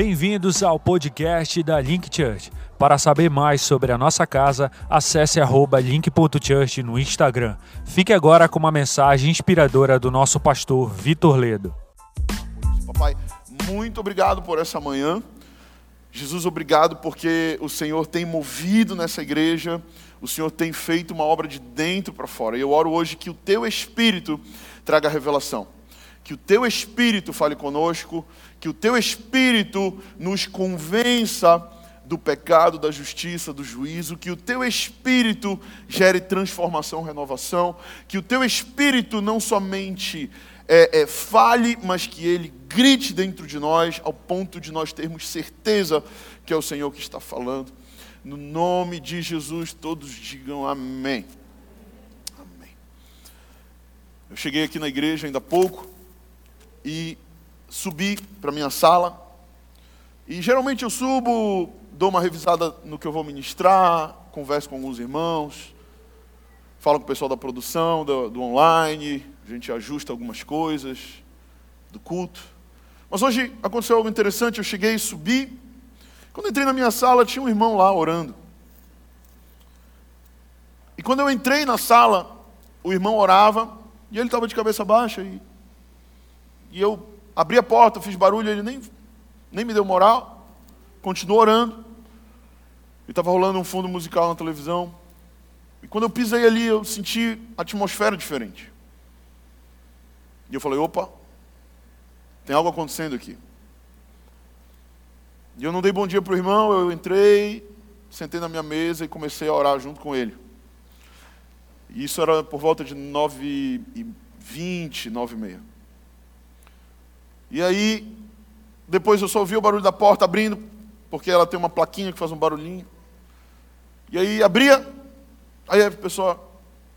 Bem-vindos ao podcast da Link Church. Para saber mais sobre a nossa casa, acesse link.church no Instagram. Fique agora com uma mensagem inspiradora do nosso pastor Vitor Ledo. Papai, muito obrigado por essa manhã. Jesus, obrigado porque o Senhor tem movido nessa igreja, o Senhor tem feito uma obra de dentro para fora. E eu oro hoje que o teu espírito traga revelação. Que o teu espírito fale conosco, que o teu espírito nos convença do pecado, da justiça, do juízo, que o teu espírito gere transformação, renovação, que o teu espírito não somente é, é, fale, mas que ele grite dentro de nós, ao ponto de nós termos certeza que é o Senhor que está falando. No nome de Jesus, todos digam amém. Amém. Eu cheguei aqui na igreja ainda há pouco e subi para minha sala. E geralmente eu subo, dou uma revisada no que eu vou ministrar, converso com alguns irmãos, falo com o pessoal da produção, do, do online, a gente ajusta algumas coisas do culto. Mas hoje aconteceu algo interessante, eu cheguei, subi. Quando entrei na minha sala, tinha um irmão lá orando. E quando eu entrei na sala, o irmão orava e ele estava de cabeça baixa. E, e eu abri a porta, fiz barulho, ele nem, nem me deu moral, continuou orando. E estava rolando um fundo musical na televisão. E quando eu pisei ali, eu senti a atmosfera diferente. E eu falei: opa, tem algo acontecendo aqui. E eu não dei bom dia para o irmão, eu entrei, sentei na minha mesa e comecei a orar junto com ele. E isso era por volta de 9 e 20, 9 e aí, depois eu só ouvi o barulho da porta abrindo, porque ela tem uma plaquinha que faz um barulhinho. E aí abria, aí a pessoa,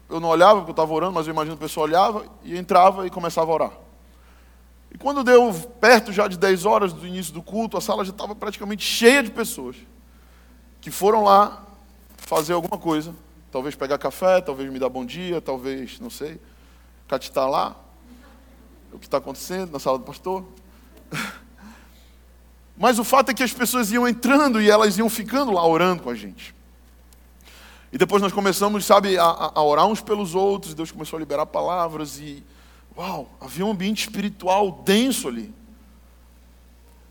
eu não olhava porque eu estava orando, mas eu imagino que a pessoa olhava e entrava e começava a orar. E quando deu perto já de 10 horas do início do culto, a sala já estava praticamente cheia de pessoas que foram lá fazer alguma coisa. Talvez pegar café, talvez me dar bom dia, talvez, não sei, catitar lá o que está acontecendo na sala do pastor. Mas o fato é que as pessoas iam entrando e elas iam ficando lá orando com a gente. E depois nós começamos, sabe, a, a orar uns pelos outros, Deus começou a liberar palavras e, uau, havia um ambiente espiritual denso ali.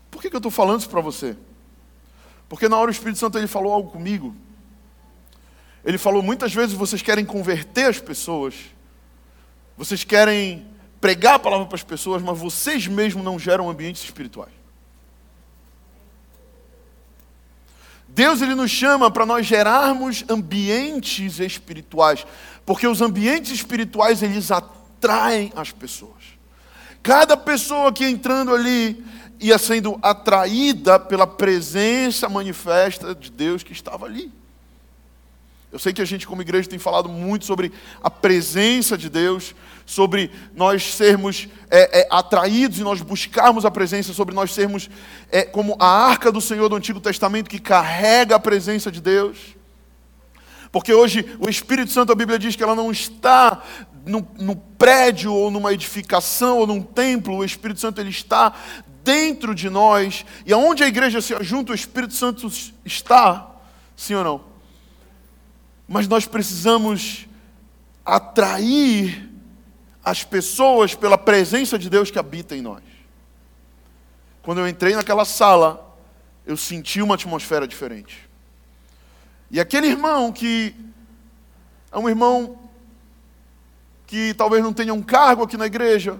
Por que, que eu estou falando isso para você? Porque na hora o Espírito Santo ele falou algo comigo. Ele falou: muitas vezes vocês querem converter as pessoas, vocês querem pregar a palavra para as pessoas, mas vocês mesmos não geram ambientes espirituais. Deus ele nos chama para nós gerarmos ambientes espirituais, porque os ambientes espirituais eles atraem as pessoas. Cada pessoa que entrando ali ia sendo atraída pela presença manifesta de Deus que estava ali. Eu sei que a gente, como igreja, tem falado muito sobre a presença de Deus, sobre nós sermos é, é, atraídos e nós buscarmos a presença, sobre nós sermos é, como a arca do Senhor do Antigo Testamento que carrega a presença de Deus. Porque hoje o Espírito Santo, a Bíblia diz que ela não está no, no prédio ou numa edificação ou num templo, o Espírito Santo ele está dentro de nós, e aonde a igreja se ajunta, o Espírito Santo está, sim ou não? mas nós precisamos atrair as pessoas pela presença de Deus que habita em nós. Quando eu entrei naquela sala, eu senti uma atmosfera diferente. E aquele irmão que é um irmão que talvez não tenha um cargo aqui na igreja,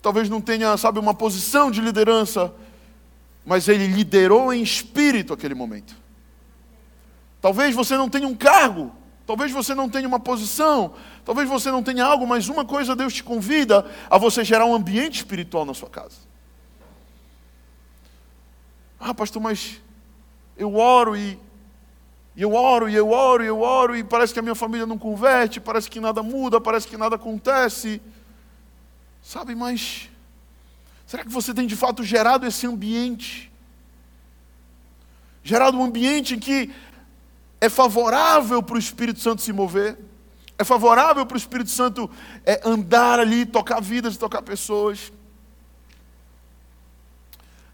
talvez não tenha, sabe, uma posição de liderança, mas ele liderou em espírito aquele momento. Talvez você não tenha um cargo, talvez você não tenha uma posição, talvez você não tenha algo, mas uma coisa Deus te convida a você gerar um ambiente espiritual na sua casa. Ah, pastor, mas eu oro e, eu oro e eu oro e eu oro e parece que a minha família não converte, parece que nada muda, parece que nada acontece. Sabe, mas será que você tem de fato gerado esse ambiente? Gerado um ambiente em que é favorável para o Espírito Santo se mover, é favorável para o Espírito Santo é, andar ali, tocar vidas tocar pessoas.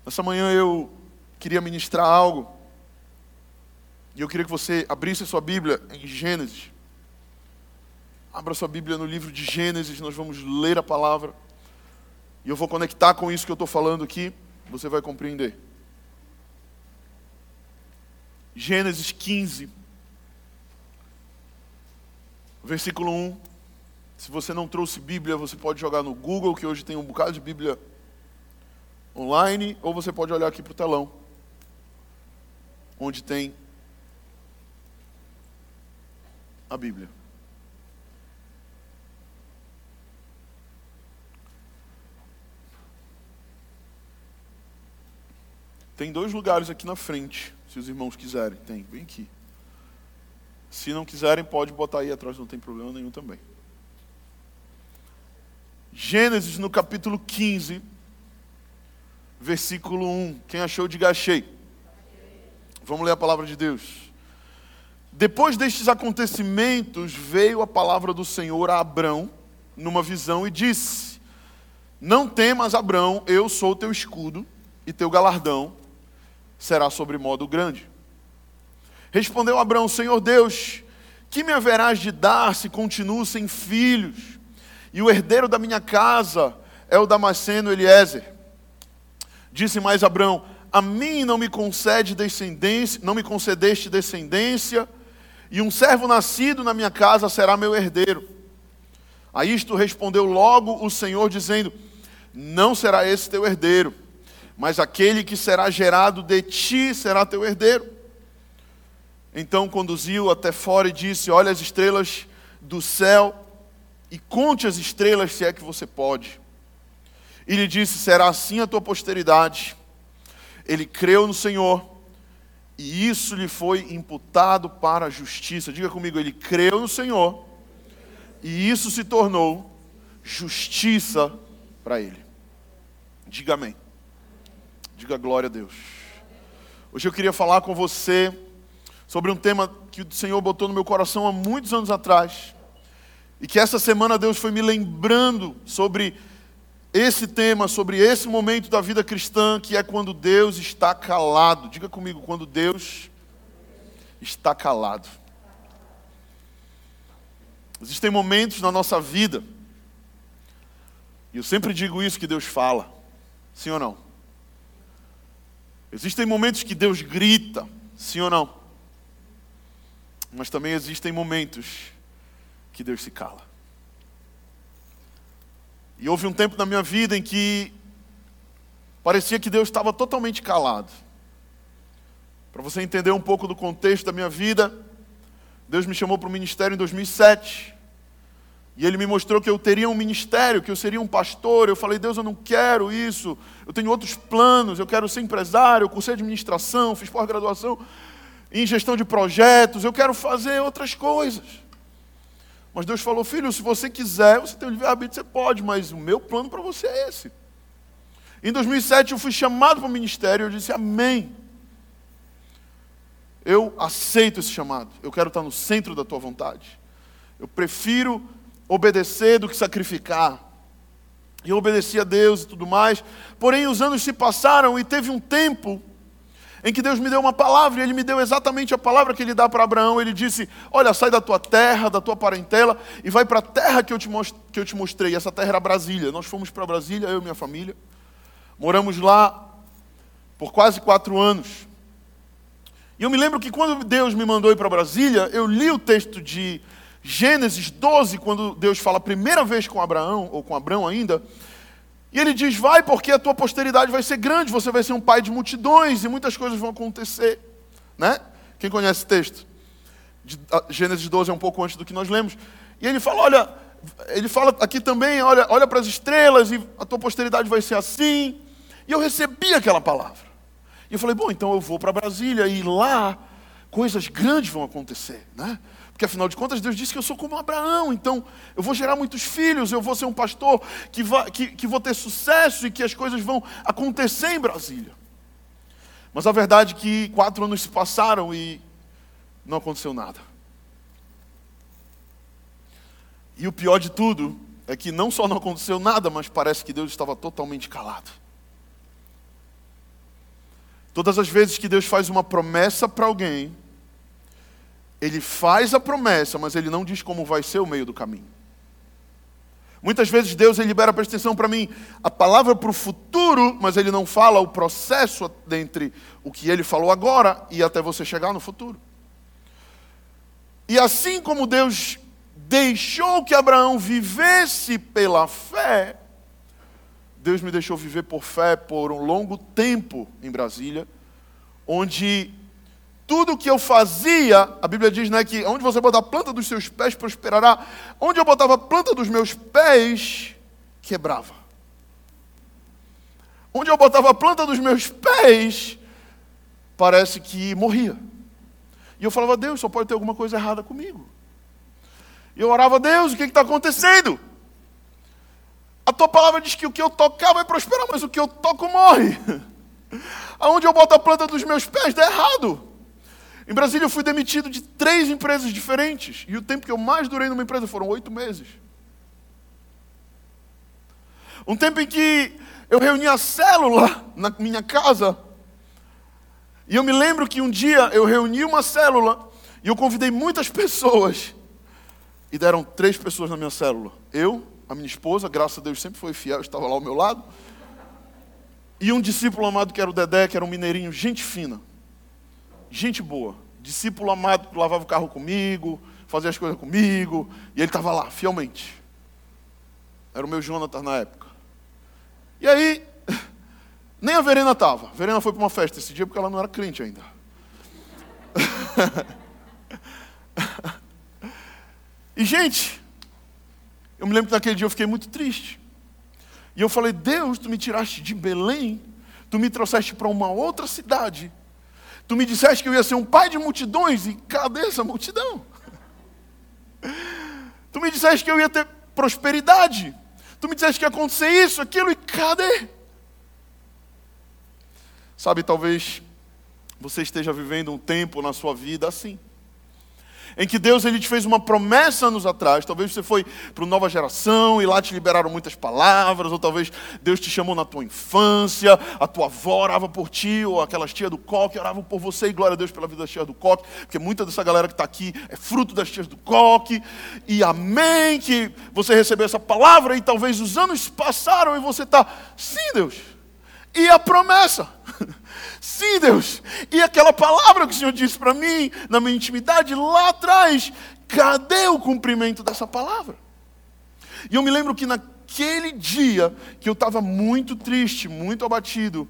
Nessa manhã eu queria ministrar algo. E eu queria que você abrisse a sua Bíblia em Gênesis. Abra sua Bíblia no livro de Gênesis, nós vamos ler a palavra. E eu vou conectar com isso que eu estou falando aqui, você vai compreender. Gênesis 15, versículo 1. Se você não trouxe Bíblia, você pode jogar no Google, que hoje tem um bocado de Bíblia online, ou você pode olhar aqui para o telão, onde tem a Bíblia. Tem dois lugares aqui na frente, se os irmãos quiserem. Tem, vem aqui. Se não quiserem, pode botar aí atrás, não tem problema nenhum também. Gênesis no capítulo 15, versículo 1. Quem achou, diga achei. Vamos ler a palavra de Deus. Depois destes acontecimentos, veio a palavra do Senhor a Abrão, numa visão, e disse: Não temas, Abrão, eu sou teu escudo, e teu galardão será sobre modo grande. Respondeu Abrão: Senhor Deus, que me haverás de dar se continuo sem filhos? E o herdeiro da minha casa é o Damasceno Eliezer. Disse mais Abrão: A mim não me concede descendência, não me concedeste descendência e um servo nascido na minha casa será meu herdeiro. A isto respondeu logo o Senhor, dizendo: Não será esse teu herdeiro, mas aquele que será gerado de ti será teu herdeiro. Então conduziu até fora e disse: Olha as estrelas do céu e conte as estrelas se é que você pode. E lhe disse: Será assim a tua posteridade. Ele creu no Senhor e isso lhe foi imputado para a justiça. Diga comigo, ele creu no Senhor, e isso se tornou justiça para ele. Diga amém. Diga glória a Deus. Hoje eu queria falar com você sobre um tema que o Senhor botou no meu coração há muitos anos atrás. E que essa semana Deus foi me lembrando sobre esse tema, sobre esse momento da vida cristã, que é quando Deus está calado. Diga comigo, quando Deus está calado. Existem momentos na nossa vida, e eu sempre digo isso que Deus fala, sim ou não? Existem momentos que Deus grita, sim ou não? Mas também existem momentos que Deus se cala. E houve um tempo na minha vida em que parecia que Deus estava totalmente calado. Para você entender um pouco do contexto da minha vida, Deus me chamou para o ministério em 2007. E Ele me mostrou que eu teria um ministério, que eu seria um pastor. Eu falei, Deus, eu não quero isso. Eu tenho outros planos. Eu quero ser empresário. Eu cursei administração, fiz pós-graduação em gestão de projetos. Eu quero fazer outras coisas. Mas Deus falou, filho, se você quiser, você tem o livre-arbítrio, você pode, mas o meu plano para você é esse. Em 2007 eu fui chamado para o ministério eu disse, amém. Eu aceito esse chamado, eu quero estar no centro da tua vontade. Eu prefiro obedecer do que sacrificar. E eu obedeci a Deus e tudo mais. Porém, os anos se passaram e teve um tempo em que Deus me deu uma palavra, e Ele me deu exatamente a palavra que Ele dá para Abraão. Ele disse: Olha, sai da tua terra, da tua parentela, e vai para a terra que eu, te que eu te mostrei. Essa terra era Brasília. Nós fomos para Brasília, eu e minha família. Moramos lá por quase quatro anos. E eu me lembro que quando Deus me mandou ir para Brasília, eu li o texto de Gênesis 12, quando Deus fala a primeira vez com Abraão, ou com Abraão ainda, e ele diz: Vai, porque a tua posteridade vai ser grande, você vai ser um pai de multidões e muitas coisas vão acontecer. Né? Quem conhece esse texto? De, Gênesis 12 é um pouco antes do que nós lemos. E ele fala: Olha, ele fala aqui também: Olha, olha para as estrelas e a tua posteridade vai ser assim. E eu recebi aquela palavra. E eu falei: Bom, então eu vou para Brasília e lá coisas grandes vão acontecer. Né? Porque afinal de contas, Deus disse que eu sou como Abraão, então eu vou gerar muitos filhos, eu vou ser um pastor que, que, que vou ter sucesso e que as coisas vão acontecer em Brasília. Mas a verdade é que quatro anos se passaram e não aconteceu nada. E o pior de tudo é que não só não aconteceu nada, mas parece que Deus estava totalmente calado. Todas as vezes que Deus faz uma promessa para alguém, Ele faz a promessa, mas Ele não diz como vai ser o meio do caminho. Muitas vezes Deus ele libera, presta atenção para mim, a palavra para o futuro, mas Ele não fala o processo entre o que Ele falou agora e até você chegar no futuro. E assim como Deus deixou que Abraão vivesse pela fé, Deus me deixou viver por fé por um longo tempo em Brasília, onde tudo que eu fazia, a Bíblia diz né, que onde você botar a planta dos seus pés prosperará, onde eu botava a planta dos meus pés, quebrava. Onde eu botava a planta dos meus pés, parece que morria. E eu falava, Deus, só pode ter alguma coisa errada comigo. E eu orava, Deus, o que está acontecendo? A tua palavra diz que o que eu tocar vai prosperar, mas o que eu toco morre. Aonde eu boto a planta dos meus pés dá errado. Em Brasília eu fui demitido de três empresas diferentes. E o tempo que eu mais durei numa empresa foram oito meses. Um tempo em que eu reuni a célula na minha casa. E eu me lembro que um dia eu reuni uma célula e eu convidei muitas pessoas. E deram três pessoas na minha célula. Eu, a minha esposa, graças a Deus sempre foi fiel, estava lá ao meu lado. E um discípulo amado que era o Dedé, que era um mineirinho, gente fina, gente boa. Discípulo amado que lavava o carro comigo, fazia as coisas comigo, e ele estava lá, fielmente. Era o meu Jonathan na época. E aí, nem a Verena estava. A Verena foi para uma festa esse dia porque ela não era crente ainda. e, gente, eu me lembro que naquele dia eu fiquei muito triste. E eu falei: Deus, tu me tiraste de Belém, tu me trouxeste para uma outra cidade. Tu me disseste que eu ia ser um pai de multidões, e cadê essa multidão? Tu me disseste que eu ia ter prosperidade. Tu me disseste que ia acontecer isso, aquilo, e cadê? Sabe, talvez você esteja vivendo um tempo na sua vida assim em que Deus ele te fez uma promessa anos atrás. Talvez você foi para uma nova geração e lá te liberaram muitas palavras, ou talvez Deus te chamou na tua infância, a tua avó orava por ti, ou aquelas tias do coque oravam por você, e glória a Deus pela vida das tias do coque, porque muita dessa galera que está aqui é fruto das tias do coque, e amém, que você recebeu essa palavra, e talvez os anos passaram e você está, sim, Deus, e a promessa. Sim, Deus. E aquela palavra que o Senhor disse para mim, na minha intimidade, lá atrás, cadê o cumprimento dessa palavra? E eu me lembro que naquele dia, que eu estava muito triste, muito abatido,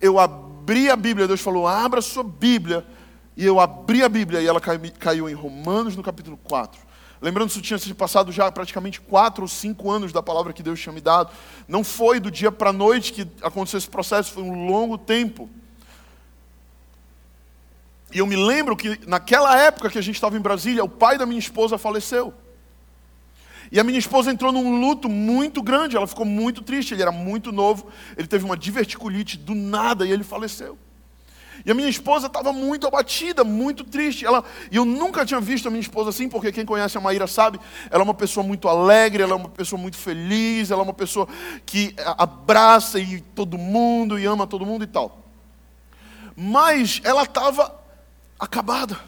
eu abri a Bíblia, Deus falou: abra a sua Bíblia. E eu abri a Bíblia e ela caiu em Romanos no capítulo 4. Lembrando que isso tinha se passado já praticamente quatro ou cinco anos da palavra que Deus tinha me dado. Não foi do dia para a noite que aconteceu esse processo, foi um longo tempo. E eu me lembro que naquela época que a gente estava em Brasília, o pai da minha esposa faleceu. E a minha esposa entrou num luto muito grande, ela ficou muito triste, ele era muito novo, ele teve uma diverticulite do nada e ele faleceu. E a minha esposa estava muito abatida, muito triste. Ela, e eu nunca tinha visto a minha esposa assim, porque quem conhece a Maíra sabe, ela é uma pessoa muito alegre, ela é uma pessoa muito feliz, ela é uma pessoa que abraça e todo mundo e ama todo mundo e tal. Mas ela estava acabada.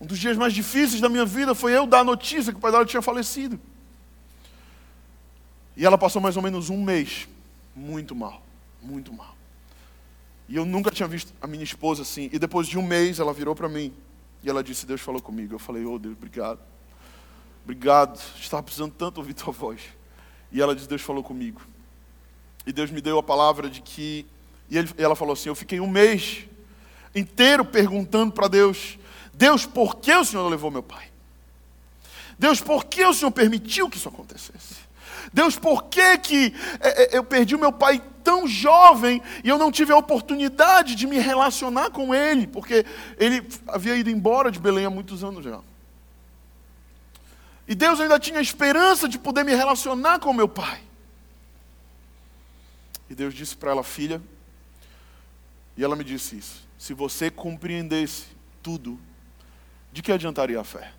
Um dos dias mais difíceis da minha vida foi eu dar a notícia que o pai dela tinha falecido. E ela passou mais ou menos um mês muito mal, muito mal. E eu nunca tinha visto a minha esposa assim. E depois de um mês ela virou para mim e ela disse: Deus falou comigo. Eu falei: Oh Deus, obrigado. Obrigado. Estava precisando tanto ouvir tua voz. E ela disse: Deus falou comigo. E Deus me deu a palavra de que. E, ele, e ela falou assim: Eu fiquei um mês inteiro perguntando para Deus: Deus, por que o Senhor levou meu pai? Deus, por que o Senhor permitiu que isso acontecesse? Deus, por que, que é, é, eu perdi o meu pai tão jovem e eu não tive a oportunidade de me relacionar com ele? Porque ele havia ido embora de Belém há muitos anos já. E Deus ainda tinha esperança de poder me relacionar com meu pai. E Deus disse para ela, filha, e ela me disse isso: se você compreendesse tudo, de que adiantaria a fé?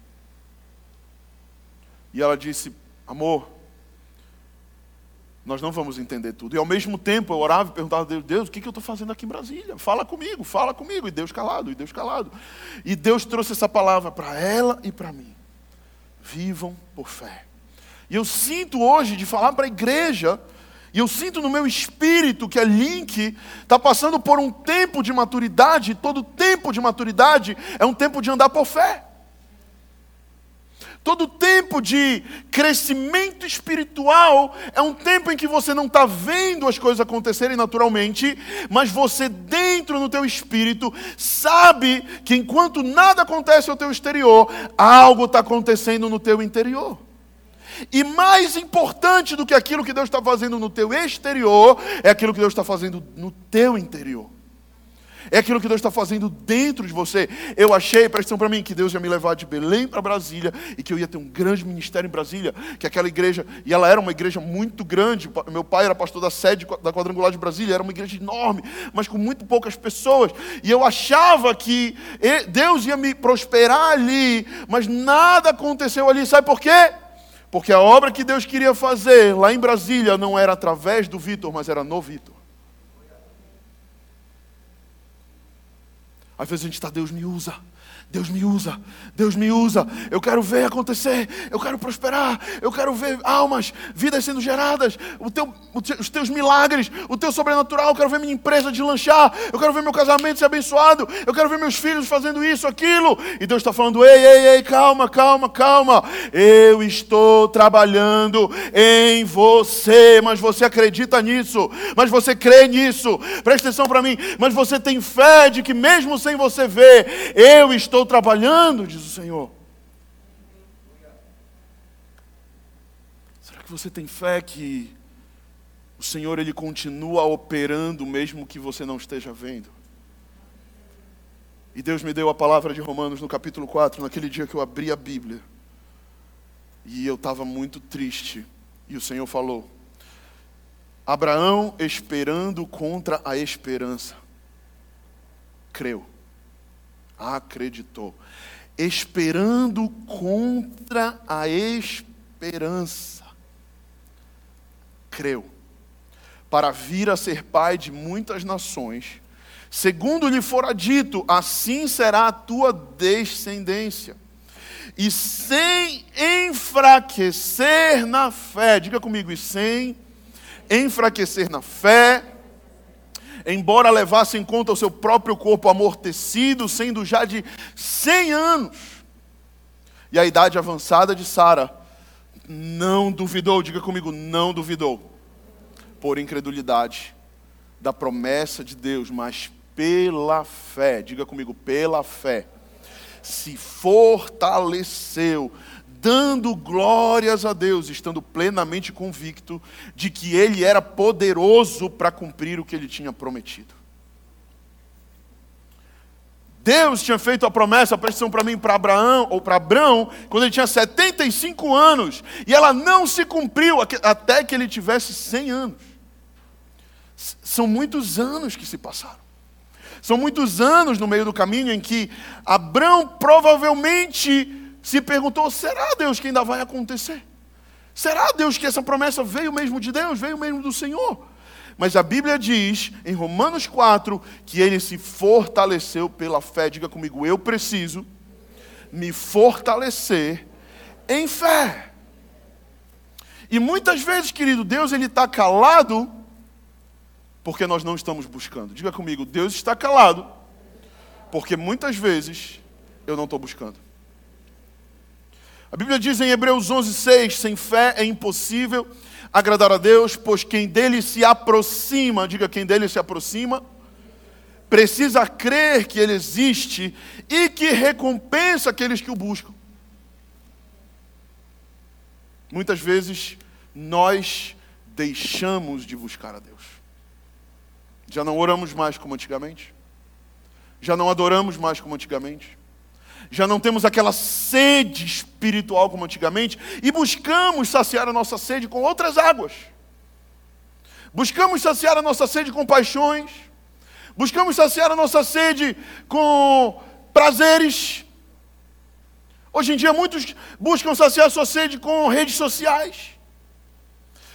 E ela disse: Amor, Nós não vamos entender tudo. E ao mesmo tempo eu orava e perguntava a Deus, Deus, o que eu estou fazendo aqui em Brasília? Fala comigo, fala comigo. E Deus calado, e Deus calado. E Deus trouxe essa palavra para ela e para mim. Vivam por fé. E eu sinto hoje de falar para a igreja, e eu sinto no meu espírito que a Link está passando por um tempo de maturidade, todo tempo de maturidade é um tempo de andar por fé. Todo tempo de crescimento espiritual é um tempo em que você não está vendo as coisas acontecerem naturalmente, mas você dentro no teu espírito sabe que enquanto nada acontece ao teu exterior, algo está acontecendo no teu interior. E mais importante do que aquilo que Deus está fazendo no teu exterior, é aquilo que Deus está fazendo no teu interior. É aquilo que Deus está fazendo dentro de você. Eu achei, presta para mim, que Deus ia me levar de Belém para Brasília e que eu ia ter um grande ministério em Brasília, que aquela igreja, e ela era uma igreja muito grande. Meu pai era pastor da sede da quadrangular de Brasília, era uma igreja enorme, mas com muito poucas pessoas. E eu achava que Deus ia me prosperar ali, mas nada aconteceu ali. Sabe por quê? Porque a obra que Deus queria fazer lá em Brasília não era através do Vitor, mas era no Vitor. Às vezes a gente está, Deus me usa. Deus me usa, Deus me usa. Eu quero ver acontecer, eu quero prosperar, eu quero ver almas, vidas sendo geradas, teu, os teus milagres, o teu sobrenatural. Eu quero ver minha empresa de lanchar, eu quero ver meu casamento ser abençoado, eu quero ver meus filhos fazendo isso, aquilo. E Deus está falando: ei, ei, ei, calma, calma, calma. Eu estou trabalhando em você, mas você acredita nisso, mas você crê nisso. Presta atenção para mim, mas você tem fé de que mesmo sem você ver, eu estou estou trabalhando, diz o Senhor. Será que você tem fé que o Senhor ele continua operando mesmo que você não esteja vendo? E Deus me deu a palavra de Romanos no capítulo 4, naquele dia que eu abri a Bíblia. E eu estava muito triste. E o Senhor falou: Abraão esperando contra a esperança, creu acreditou, esperando contra a esperança. Creu, para vir a ser pai de muitas nações, segundo lhe fora dito, assim será a tua descendência. E sem enfraquecer na fé, diga comigo, e sem enfraquecer na fé, embora levasse em conta o seu próprio corpo amortecido, sendo já de 100 anos, e a idade avançada de Sara, não duvidou, diga comigo, não duvidou, por incredulidade da promessa de Deus, mas pela fé, diga comigo, pela fé, se fortaleceu dando glórias a Deus, estando plenamente convicto de que ele era poderoso para cumprir o que ele tinha prometido. Deus tinha feito a promessa, presta para mim, para Abraão, ou para Abraão, quando ele tinha 75 anos, e ela não se cumpriu até que ele tivesse 100 anos. São muitos anos que se passaram. São muitos anos no meio do caminho em que Abraão provavelmente se perguntou: será Deus que ainda vai acontecer? Será Deus que essa promessa veio mesmo de Deus, veio mesmo do Senhor? Mas a Bíblia diz, em Romanos 4, que ele se fortaleceu pela fé. Diga comigo, eu preciso me fortalecer em fé. E muitas vezes, querido, Deus ele está calado porque nós não estamos buscando. Diga comigo, Deus está calado porque muitas vezes eu não estou buscando. A Bíblia diz em Hebreus 11, 6: sem fé é impossível agradar a Deus, pois quem dele se aproxima, diga quem dele se aproxima, precisa crer que ele existe e que recompensa aqueles que o buscam. Muitas vezes nós deixamos de buscar a Deus. Já não oramos mais como antigamente. Já não adoramos mais como antigamente já não temos aquela sede espiritual como antigamente, e buscamos saciar a nossa sede com outras águas. Buscamos saciar a nossa sede com paixões, buscamos saciar a nossa sede com prazeres. Hoje em dia, muitos buscam saciar a sua sede com redes sociais,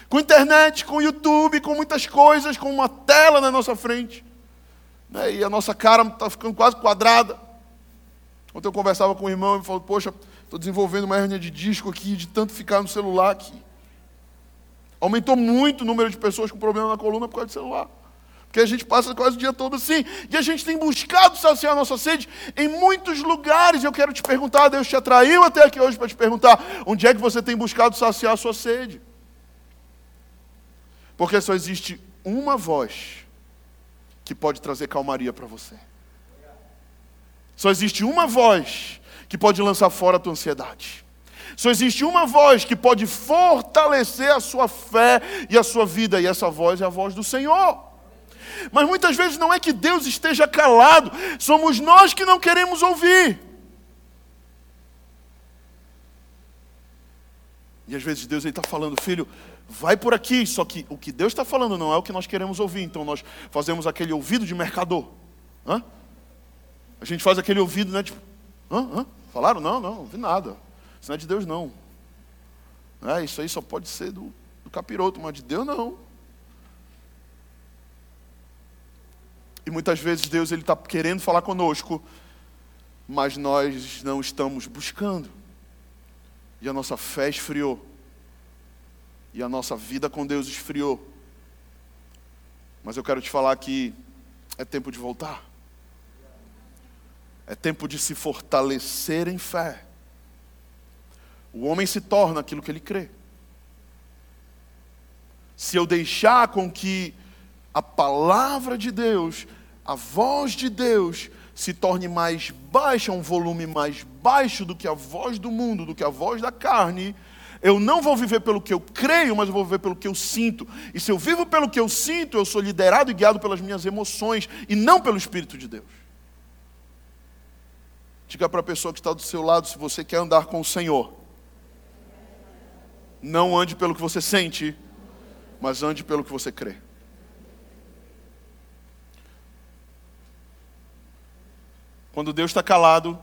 Com internet, com YouTube, com muitas coisas, com uma tela na nossa frente. Né? E a nossa cara está ficando quase quadrada. Ontem eu conversava com o irmão e falou: Poxa, estou desenvolvendo uma hernia de disco aqui, de tanto ficar no celular aqui. Aumentou muito o número de pessoas com problema na coluna por causa do celular. Porque a gente passa quase o dia todo assim. E a gente tem buscado saciar a nossa sede em muitos lugares. Eu quero te perguntar, Deus te atraiu até aqui hoje para te perguntar: onde é que você tem buscado saciar a sua sede? Porque só existe uma voz que pode trazer calmaria para você. Só existe uma voz que pode lançar fora a tua ansiedade. Só existe uma voz que pode fortalecer a sua fé e a sua vida, e essa voz é a voz do Senhor. Mas muitas vezes não é que Deus esteja calado, somos nós que não queremos ouvir. E às vezes Deus está falando, filho, vai por aqui, só que o que Deus está falando não é o que nós queremos ouvir, então nós fazemos aquele ouvido de mercador. Hã? A gente faz aquele ouvido, né? Tipo, hã? Hã? Falaram? Não, não, não vi nada. Isso não é de Deus, não. É, isso aí só pode ser do, do capiroto, mas de Deus não. E muitas vezes Deus ele está querendo falar conosco, mas nós não estamos buscando. E a nossa fé esfriou. E a nossa vida com Deus esfriou. Mas eu quero te falar que é tempo de voltar. É tempo de se fortalecer em fé. O homem se torna aquilo que ele crê. Se eu deixar com que a palavra de Deus, a voz de Deus, se torne mais baixa, um volume mais baixo do que a voz do mundo, do que a voz da carne, eu não vou viver pelo que eu creio, mas eu vou viver pelo que eu sinto. E se eu vivo pelo que eu sinto, eu sou liderado e guiado pelas minhas emoções e não pelo Espírito de Deus. Diga para a pessoa que está do seu lado se você quer andar com o Senhor. Não ande pelo que você sente, mas ande pelo que você crê. Quando Deus está calado,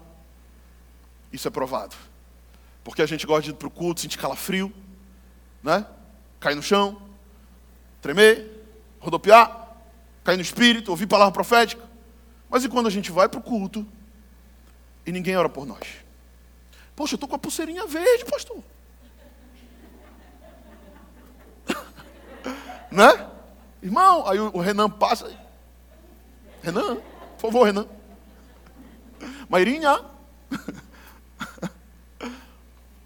isso é provado. Porque a gente gosta de ir para o culto, sentir calafrio, né? cair no chão, tremer, rodopiar, cair no espírito, ouvir palavra profética. Mas e quando a gente vai para o culto e ninguém ora por nós? Poxa, eu estou com a pulseirinha verde, pastor. né? Irmão, aí o Renan passa. Renan, por favor, Renan. Mairinha.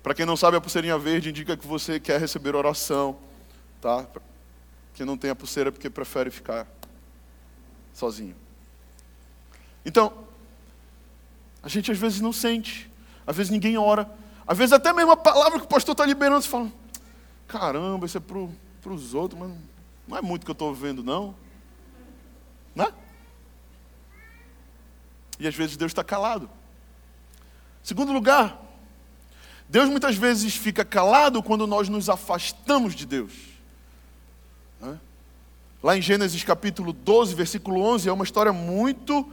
Para quem não sabe, a pulseirinha verde indica que você quer receber oração, tá? Quem não tem a pulseira é porque prefere ficar sozinho. Então, a gente às vezes não sente, às vezes ninguém ora, às vezes até mesmo a palavra que o pastor está liberando, você fala, caramba, isso é para os outros, mas não é muito que eu estou vendo, não. Né? E às vezes Deus está calado. Segundo lugar, Deus muitas vezes fica calado quando nós nos afastamos de Deus. Né? Lá em Gênesis capítulo 12, versículo 11, é uma história muito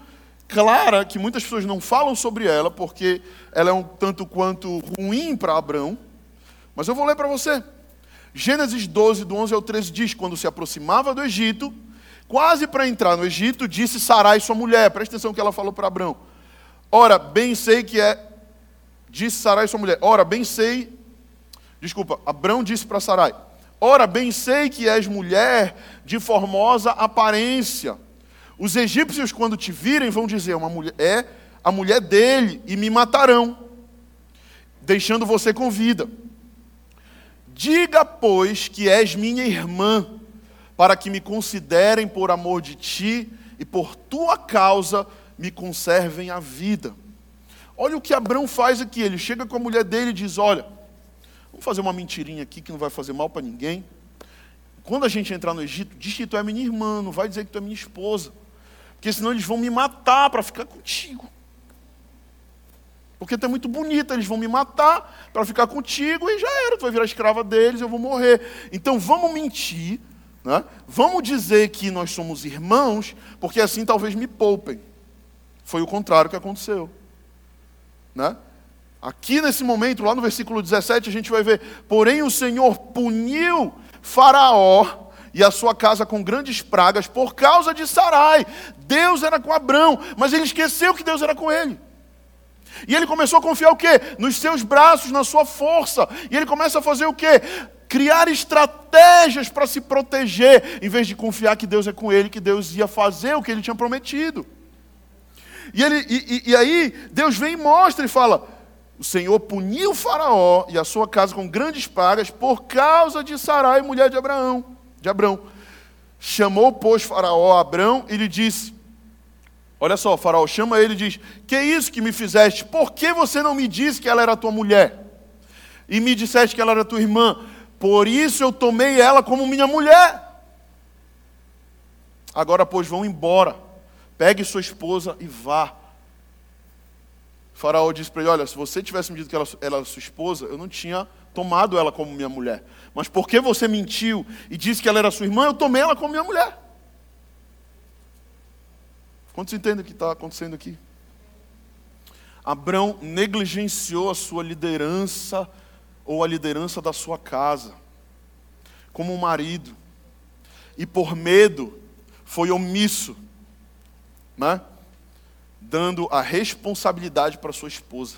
clara, que muitas pessoas não falam sobre ela, porque ela é um tanto quanto ruim para Abraão. Mas eu vou ler para você. Gênesis 12, do 11 ao 13 diz: Quando se aproximava do Egito, Quase para entrar no Egito, disse Sarai, sua mulher, presta atenção que ela falou para Abraão. Ora, bem sei que é. Disse Sarai, sua mulher. Ora, bem sei. Desculpa, Abraão disse para Sarai: Ora, bem sei que és mulher de formosa aparência. Os egípcios, quando te virem, vão dizer: uma mulher, É a mulher dele, e me matarão, deixando você com vida. Diga, pois, que és minha irmã para que me considerem por amor de ti e por tua causa me conservem a vida. Olha o que Abraão faz aqui. Ele chega com a mulher dele e diz: Olha, vamos fazer uma mentirinha aqui que não vai fazer mal para ninguém. Quando a gente entrar no Egito, diz que tu é minha irmã, não vai dizer que tu é minha esposa. Porque senão eles vão me matar para ficar contigo. Porque tu é muito bonita, eles vão me matar para ficar contigo e já era, tu vai virar escrava deles, eu vou morrer. Então vamos mentir né? Vamos dizer que nós somos irmãos, porque assim talvez me poupem. Foi o contrário que aconteceu. Né? Aqui nesse momento, lá no versículo 17, a gente vai ver: Porém o Senhor puniu Faraó e a sua casa com grandes pragas por causa de Sarai. Deus era com Abrão, mas ele esqueceu que Deus era com ele. E ele começou a confiar o quê? Nos seus braços, na sua força. E ele começa a fazer o quê? Criar estratégias para se proteger, em vez de confiar que Deus é com ele, que Deus ia fazer o que ele tinha prometido. E, ele, e, e, e aí Deus vem e mostra e fala: o Senhor puniu o Faraó e a sua casa com grandes pragas por causa de Sarai, mulher de Abraão, de Abrão. Chamou, pois, Faraó Abrão e lhe disse: Olha só, Faraó chama ele e diz: Que é isso que me fizeste? Por que você não me disse que ela era tua mulher? E me disseste que ela era tua irmã? Por isso eu tomei ela como minha mulher. Agora, pois, vão embora. Pegue sua esposa e vá. Faraó disse para ele: Olha, se você tivesse me dito que ela era sua esposa, eu não tinha tomado ela como minha mulher. Mas porque você mentiu e disse que ela era sua irmã, eu tomei ela como minha mulher. Quantos entendem o que está acontecendo aqui? Abrão negligenciou a sua liderança ou a liderança da sua casa, como marido, e por medo foi omisso, né? dando a responsabilidade para sua esposa.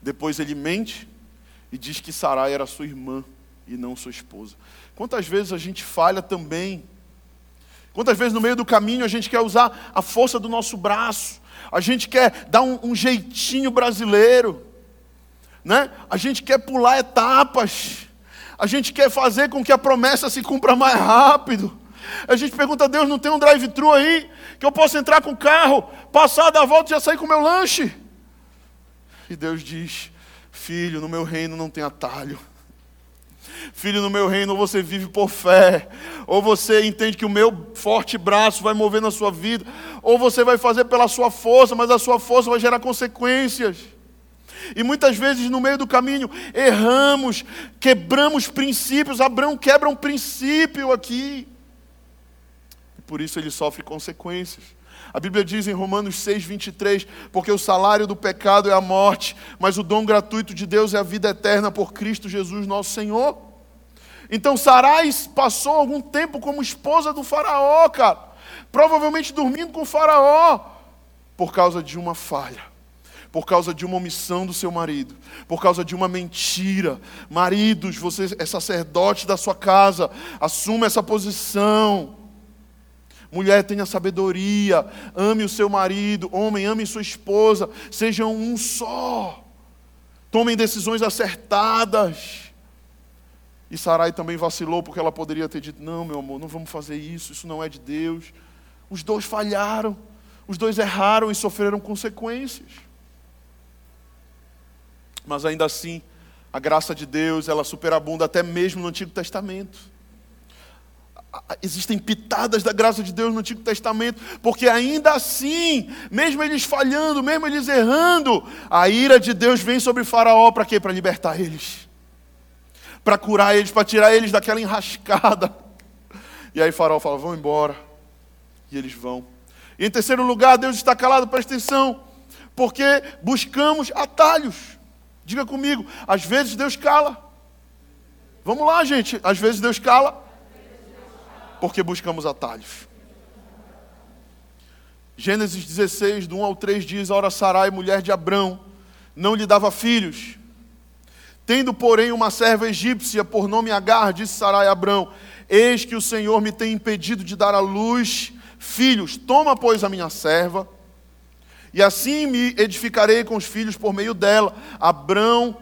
Depois ele mente e diz que Sarai era sua irmã e não sua esposa. Quantas vezes a gente falha também? Quantas vezes no meio do caminho a gente quer usar a força do nosso braço, a gente quer dar um, um jeitinho brasileiro, né? a gente quer pular etapas, a gente quer fazer com que a promessa se cumpra mais rápido. A gente pergunta a Deus: não tem um drive-thru aí que eu possa entrar com o carro, passar, dar a volta e já sair com o meu lanche? E Deus diz: Filho, no meu reino não tem atalho. Filho, no meu reino, você vive por fé, ou você entende que o meu forte braço vai mover na sua vida, ou você vai fazer pela sua força, mas a sua força vai gerar consequências. E muitas vezes no meio do caminho erramos, quebramos princípios. Abraão quebra um princípio aqui. E por isso ele sofre consequências. A Bíblia diz em Romanos 6, 23: Porque o salário do pecado é a morte, mas o dom gratuito de Deus é a vida eterna por Cristo Jesus, nosso Senhor. Então Sarai passou algum tempo como esposa do Faraó, cara, provavelmente dormindo com o Faraó, por causa de uma falha por causa de uma omissão do seu marido, por causa de uma mentira. Maridos, você é sacerdote da sua casa, assuma essa posição. Mulher, tenha sabedoria, ame o seu marido, homem, ame sua esposa, sejam um só. Tomem decisões acertadas. E Sarai também vacilou porque ela poderia ter dito: Não, meu amor, não vamos fazer isso, isso não é de Deus. Os dois falharam, os dois erraram e sofreram consequências. Mas ainda assim, a graça de Deus, ela superabunda até mesmo no Antigo Testamento existem pitadas da graça de Deus no Antigo Testamento, porque ainda assim, mesmo eles falhando, mesmo eles errando, a ira de Deus vem sobre Faraó para quê? Para libertar eles, para curar eles, para tirar eles daquela enrascada. E aí Faraó fala: vão embora. E eles vão. E em terceiro lugar, Deus está calado, presta atenção, porque buscamos atalhos. Diga comigo, às vezes Deus cala. Vamos lá, gente, às vezes Deus cala porque buscamos atalhos. Gênesis 16, do 1 ao 3 diz: Ora, Sarai, mulher de Abrão, não lhe dava filhos. Tendo, porém, uma serva egípcia por nome Agar, disse Sarai a Abrão: Eis que o Senhor me tem impedido de dar à luz filhos. Toma, pois, a minha serva, e assim me edificarei com os filhos por meio dela. Abrão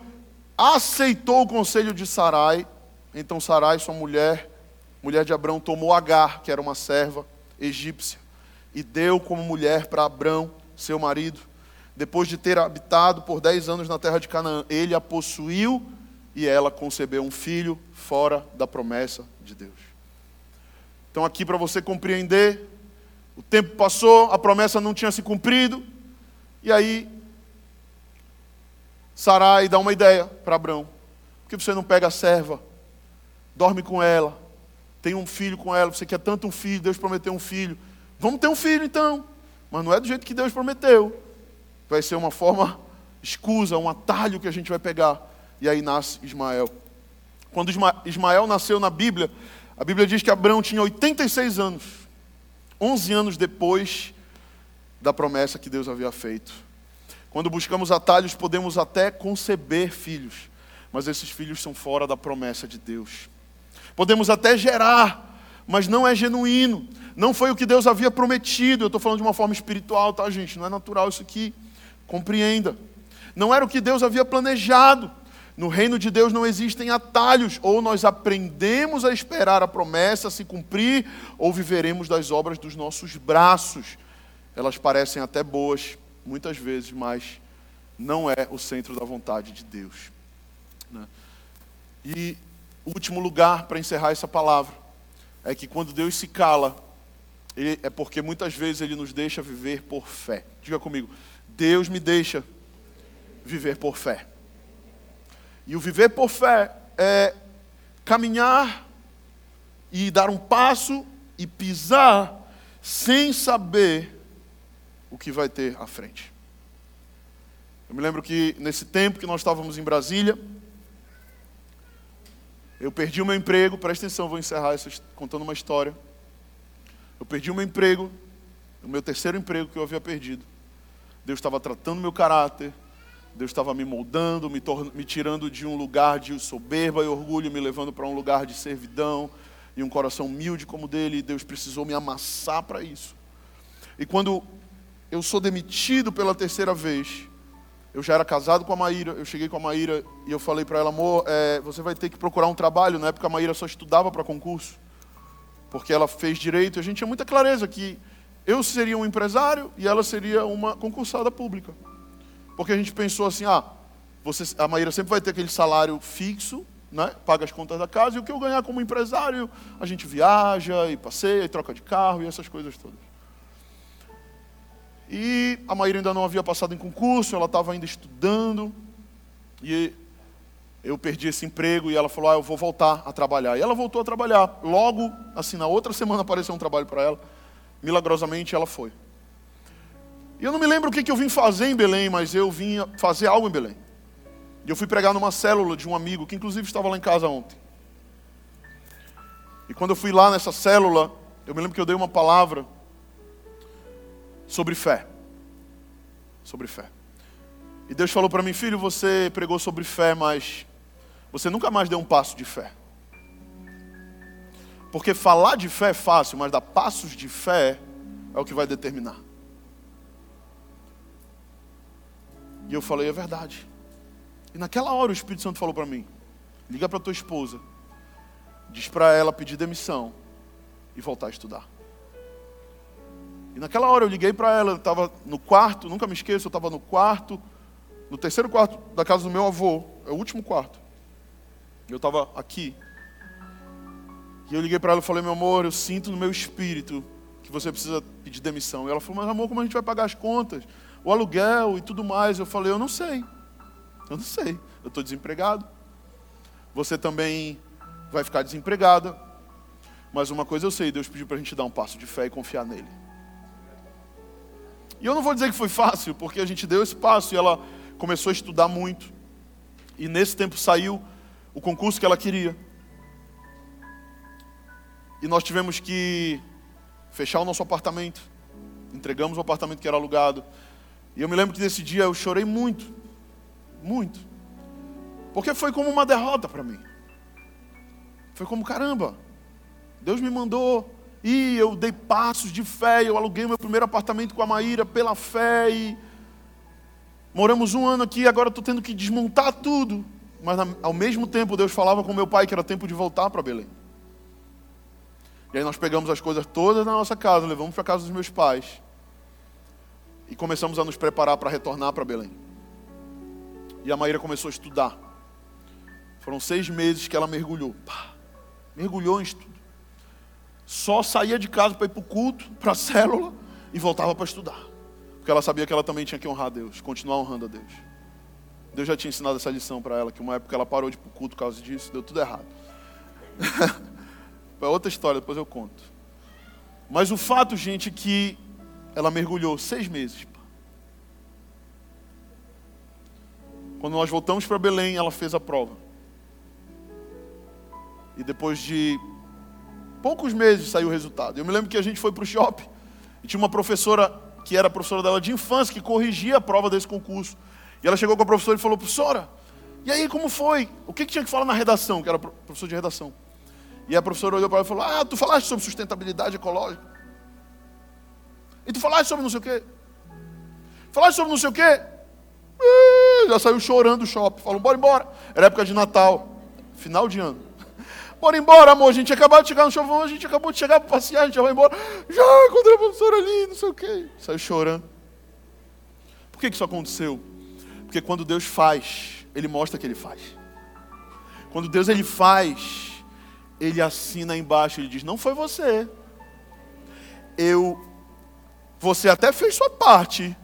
aceitou o conselho de Sarai. Então Sarai, sua mulher, mulher de Abrão, tomou Agar, que era uma serva egípcia, e deu como mulher para Abrão, seu marido. Depois de ter habitado por dez anos na terra de Canaã, ele a possuiu e ela concebeu um filho fora da promessa de Deus. Então, aqui para você compreender, o tempo passou, a promessa não tinha se cumprido, e aí Sarai dá uma ideia para Abrão: por que você não pega a serva, dorme com ela, tem um filho com ela, você quer tanto um filho, Deus prometeu um filho. Vamos ter um filho então. Mas não é do jeito que Deus prometeu. Vai ser uma forma escusa, um atalho que a gente vai pegar. E aí nasce Ismael. Quando Ismael nasceu na Bíblia, a Bíblia diz que Abraão tinha 86 anos, 11 anos depois da promessa que Deus havia feito. Quando buscamos atalhos, podemos até conceber filhos, mas esses filhos são fora da promessa de Deus. Podemos até gerar, mas não é genuíno, não foi o que Deus havia prometido. Eu estou falando de uma forma espiritual, tá, gente? Não é natural isso aqui. Compreenda. Não era o que Deus havia planejado. No reino de Deus não existem atalhos, ou nós aprendemos a esperar a promessa se cumprir, ou viveremos das obras dos nossos braços. Elas parecem até boas, muitas vezes, mas não é o centro da vontade de Deus. Né? E último lugar para encerrar essa palavra é que quando Deus se cala, é porque muitas vezes Ele nos deixa viver por fé. Diga comigo, Deus me deixa viver por fé. E o viver por fé é caminhar e dar um passo e pisar sem saber o que vai ter à frente. Eu me lembro que nesse tempo que nós estávamos em Brasília, eu perdi o meu emprego, presta atenção, vou encerrar essa, contando uma história. Eu perdi o meu emprego, o meu terceiro emprego que eu havia perdido. Deus estava tratando meu caráter, Deus estava me moldando, me, me tirando de um lugar de soberba e orgulho, me levando para um lugar de servidão e um coração humilde como o dele. E Deus precisou me amassar para isso. E quando eu sou demitido pela terceira vez, eu já era casado com a Maíra, eu cheguei com a Maíra e eu falei para ela, amor, é, você vai ter que procurar um trabalho. Na época a Maíra só estudava para concurso porque ela fez direito, a gente tinha muita clareza que eu seria um empresário e ela seria uma concursada pública. Porque a gente pensou assim, ah, você, a Maíra sempre vai ter aquele salário fixo, né? paga as contas da casa, e o que eu ganhar como empresário, a gente viaja e passeia e troca de carro e essas coisas todas. E a Maíra ainda não havia passado em concurso, ela estava ainda estudando, e eu perdi esse emprego e ela falou: ah, eu vou voltar a trabalhar. E ela voltou a trabalhar. Logo, assim, na outra semana apareceu um trabalho para ela. Milagrosamente ela foi. E eu não me lembro o que, que eu vim fazer em Belém, mas eu vim fazer algo em Belém. E eu fui pregar numa célula de um amigo que inclusive estava lá em casa ontem. E quando eu fui lá nessa célula, eu me lembro que eu dei uma palavra sobre fé. Sobre fé. E Deus falou para mim, filho, você pregou sobre fé, mas você nunca mais deu um passo de fé. Porque falar de fé é fácil, mas dar passos de fé é o que vai determinar. E eu falei, é verdade. E naquela hora o Espírito Santo falou para mim: liga para tua esposa, diz para ela pedir demissão e voltar a estudar. Naquela hora eu liguei para ela, eu estava no quarto, nunca me esqueço, eu estava no quarto, no terceiro quarto da casa do meu avô, é o último quarto. Eu estava aqui. E eu liguei para ela e falei, meu amor, eu sinto no meu espírito que você precisa pedir demissão. E ela falou, mas amor, como a gente vai pagar as contas? O aluguel e tudo mais. Eu falei, eu não sei. Eu não sei. Eu estou desempregado. Você também vai ficar desempregada. Mas uma coisa eu sei, Deus pediu para a gente dar um passo de fé e confiar nele. E eu não vou dizer que foi fácil, porque a gente deu esse passo e ela começou a estudar muito. E nesse tempo saiu o concurso que ela queria. E nós tivemos que fechar o nosso apartamento. Entregamos o apartamento que era alugado. E eu me lembro que nesse dia eu chorei muito. Muito. Porque foi como uma derrota para mim. Foi como caramba. Deus me mandou e eu dei passos de fé. Eu aluguei meu primeiro apartamento com a Maíra pela fé. E moramos um ano aqui. Agora estou tendo que desmontar tudo. Mas ao mesmo tempo Deus falava com meu pai que era tempo de voltar para Belém. E aí nós pegamos as coisas todas na nossa casa, levamos para a casa dos meus pais. E começamos a nos preparar para retornar para Belém. E a Maíra começou a estudar. Foram seis meses que ela mergulhou. Pá, mergulhou em estudo. Só saía de casa para ir para o culto, para a célula, e voltava para estudar. Porque ela sabia que ela também tinha que honrar a Deus, continuar honrando a Deus. Deus já tinha ensinado essa lição para ela, que uma época ela parou de ir para o culto por causa disso, deu tudo errado. é outra história, depois eu conto. Mas o fato, gente, é que ela mergulhou seis meses. Quando nós voltamos para Belém, ela fez a prova. E depois de poucos meses saiu o resultado. Eu me lembro que a gente foi para o shopping e tinha uma professora, que era professora dela de infância, que corrigia a prova desse concurso. E ela chegou com a professora e falou: Professora, e aí como foi? O que, que tinha que falar na redação? Que era professor de redação. E a professora olhou para ela e falou: Ah, tu falaste sobre sustentabilidade ecológica. E tu falaste sobre não sei o quê. Falaste sobre não sei o quê. já saiu chorando do shopping. Falou: Bora embora. Era época de Natal, final de ano. Bora embora, amor. A gente acabou de chegar no shopping. A gente acabou de chegar para passear. A gente já vai embora. Já encontrei a professora ali, não sei o quê. Saiu chorando. Por que, que isso aconteceu? Porque quando Deus faz, Ele mostra que Ele faz. Quando Deus Ele faz, Ele assina embaixo, Ele diz: Não foi você. Eu, você até fez sua parte,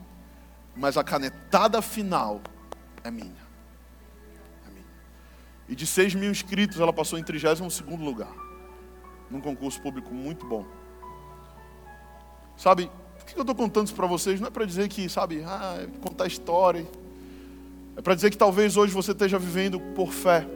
mas a canetada final é minha. É. E de 6 mil inscritos, ela passou em 32 lugar. Num concurso público muito bom. Sabe, por que eu estou contando isso para vocês? Não é para dizer que, sabe, ah, contar história. É para dizer que talvez hoje você esteja vivendo por fé.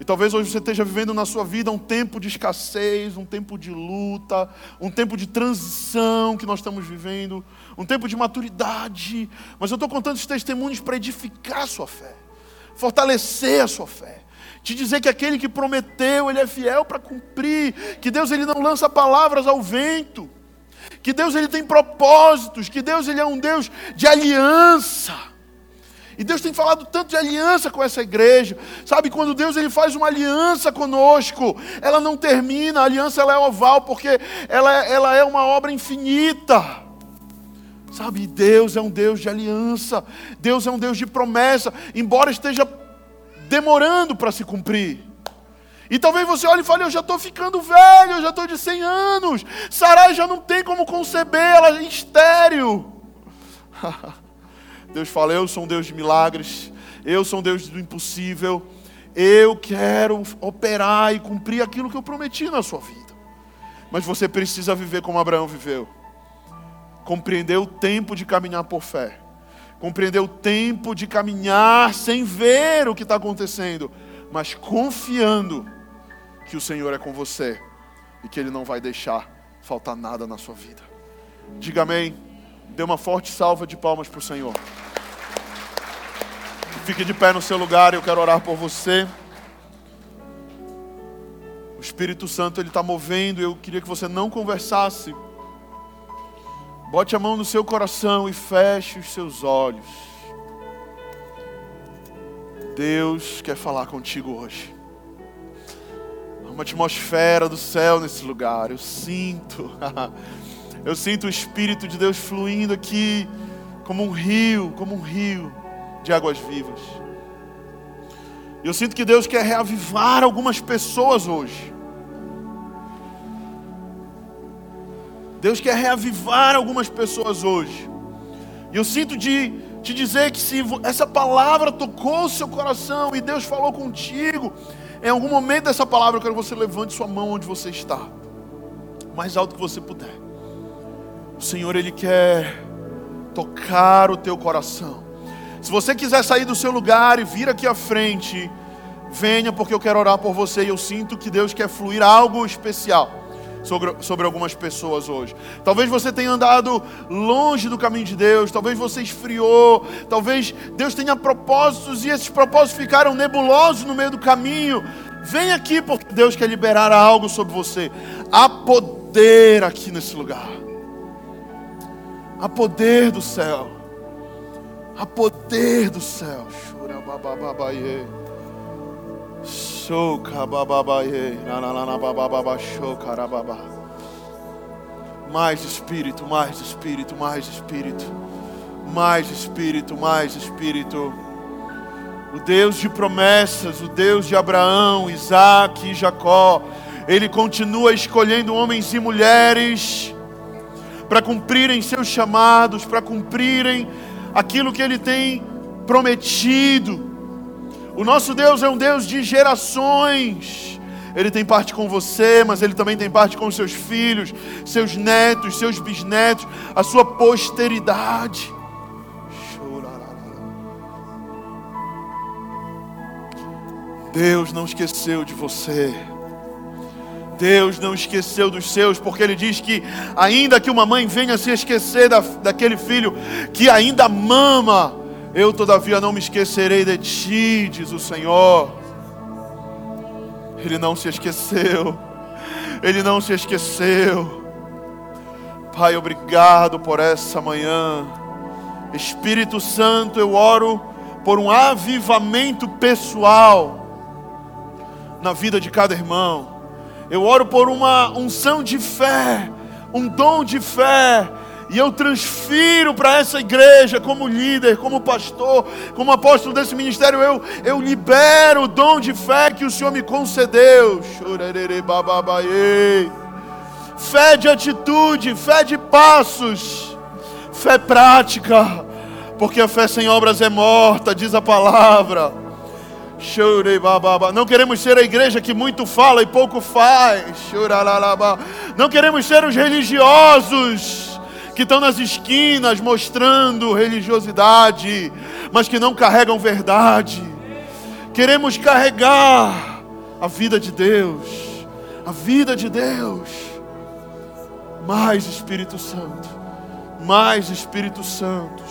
E talvez hoje você esteja vivendo na sua vida um tempo de escassez, um tempo de luta, um tempo de transição que nós estamos vivendo, um tempo de maturidade. Mas eu estou contando esses testemunhos para edificar a sua fé, fortalecer a sua fé, te dizer que aquele que prometeu, ele é fiel para cumprir, que Deus ele não lança palavras ao vento, que Deus ele tem propósitos, que Deus ele é um Deus de aliança. E Deus tem falado tanto de aliança com essa igreja. Sabe, quando Deus ele faz uma aliança conosco, ela não termina, a aliança ela é oval, porque ela, ela é uma obra infinita. Sabe, Deus é um Deus de aliança, Deus é um Deus de promessa, embora esteja demorando para se cumprir. E talvez você olhe e fale: Eu já estou ficando velho, eu já estou de 100 anos, Sarai já não tem como conceber, ela é estéreo. Deus fala: Eu sou um Deus de milagres, eu sou um Deus do impossível, eu quero operar e cumprir aquilo que eu prometi na sua vida. Mas você precisa viver como Abraão viveu, compreender o tempo de caminhar por fé, compreender o tempo de caminhar sem ver o que está acontecendo, mas confiando que o Senhor é com você e que Ele não vai deixar faltar nada na sua vida. Diga amém. Dê uma forte salva de palmas para o Senhor. Fique de pé no seu lugar, eu quero orar por você. O Espírito Santo ele está movendo. Eu queria que você não conversasse. Bote a mão no seu coração e feche os seus olhos. Deus quer falar contigo hoje. Há uma atmosfera do céu nesse lugar. Eu sinto. Eu sinto o Espírito de Deus fluindo aqui como um rio, como um rio de águas vivas. Eu sinto que Deus quer reavivar algumas pessoas hoje. Deus quer reavivar algumas pessoas hoje. E eu sinto de te dizer que se essa palavra tocou o seu coração e Deus falou contigo, em algum momento dessa palavra eu quero que você levante sua mão onde você está, mais alto que você puder. O Senhor ele quer tocar o teu coração. Se você quiser sair do seu lugar e vir aqui à frente, venha porque eu quero orar por você e eu sinto que Deus quer fluir algo especial sobre, sobre algumas pessoas hoje. Talvez você tenha andado longe do caminho de Deus, talvez você esfriou, talvez Deus tenha propósitos e esses propósitos ficaram nebulosos no meio do caminho. Vem aqui porque Deus quer liberar algo sobre você. Há poder aqui nesse lugar. Há poder do céu. Há poder do céu. Shura babababaye. Mais espírito, mais espírito, mais espírito. Mais espírito, mais espírito. O Deus de promessas, o Deus de Abraão, Isaac e Jacó, Ele continua escolhendo homens e mulheres para cumprirem seus chamados, para cumprirem aquilo que Ele tem prometido. O nosso Deus é um Deus de gerações. Ele tem parte com você, mas Ele também tem parte com seus filhos, seus netos, seus bisnetos, a sua posteridade. Deus não esqueceu de você. Deus não esqueceu dos seus, porque Ele diz que, ainda que uma mãe venha se esquecer da, daquele filho que ainda mama, eu todavia não me esquecerei de ti, diz o Senhor. Ele não se esqueceu, Ele não se esqueceu. Pai, obrigado por essa manhã. Espírito Santo, eu oro por um avivamento pessoal na vida de cada irmão. Eu oro por uma unção de fé, um dom de fé, e eu transfiro para essa igreja, como líder, como pastor, como apóstolo desse ministério, eu, eu libero o dom de fé que o Senhor me concedeu. Fé de atitude, fé de passos, fé prática, porque a fé sem obras é morta, diz a palavra. Não queremos ser a igreja que muito fala e pouco faz. Não queremos ser os religiosos que estão nas esquinas mostrando religiosidade, mas que não carregam verdade. Queremos carregar a vida de Deus, a vida de Deus. Mais Espírito Santo, mais Espírito Santo.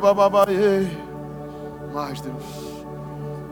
Bababaie mais, Deus.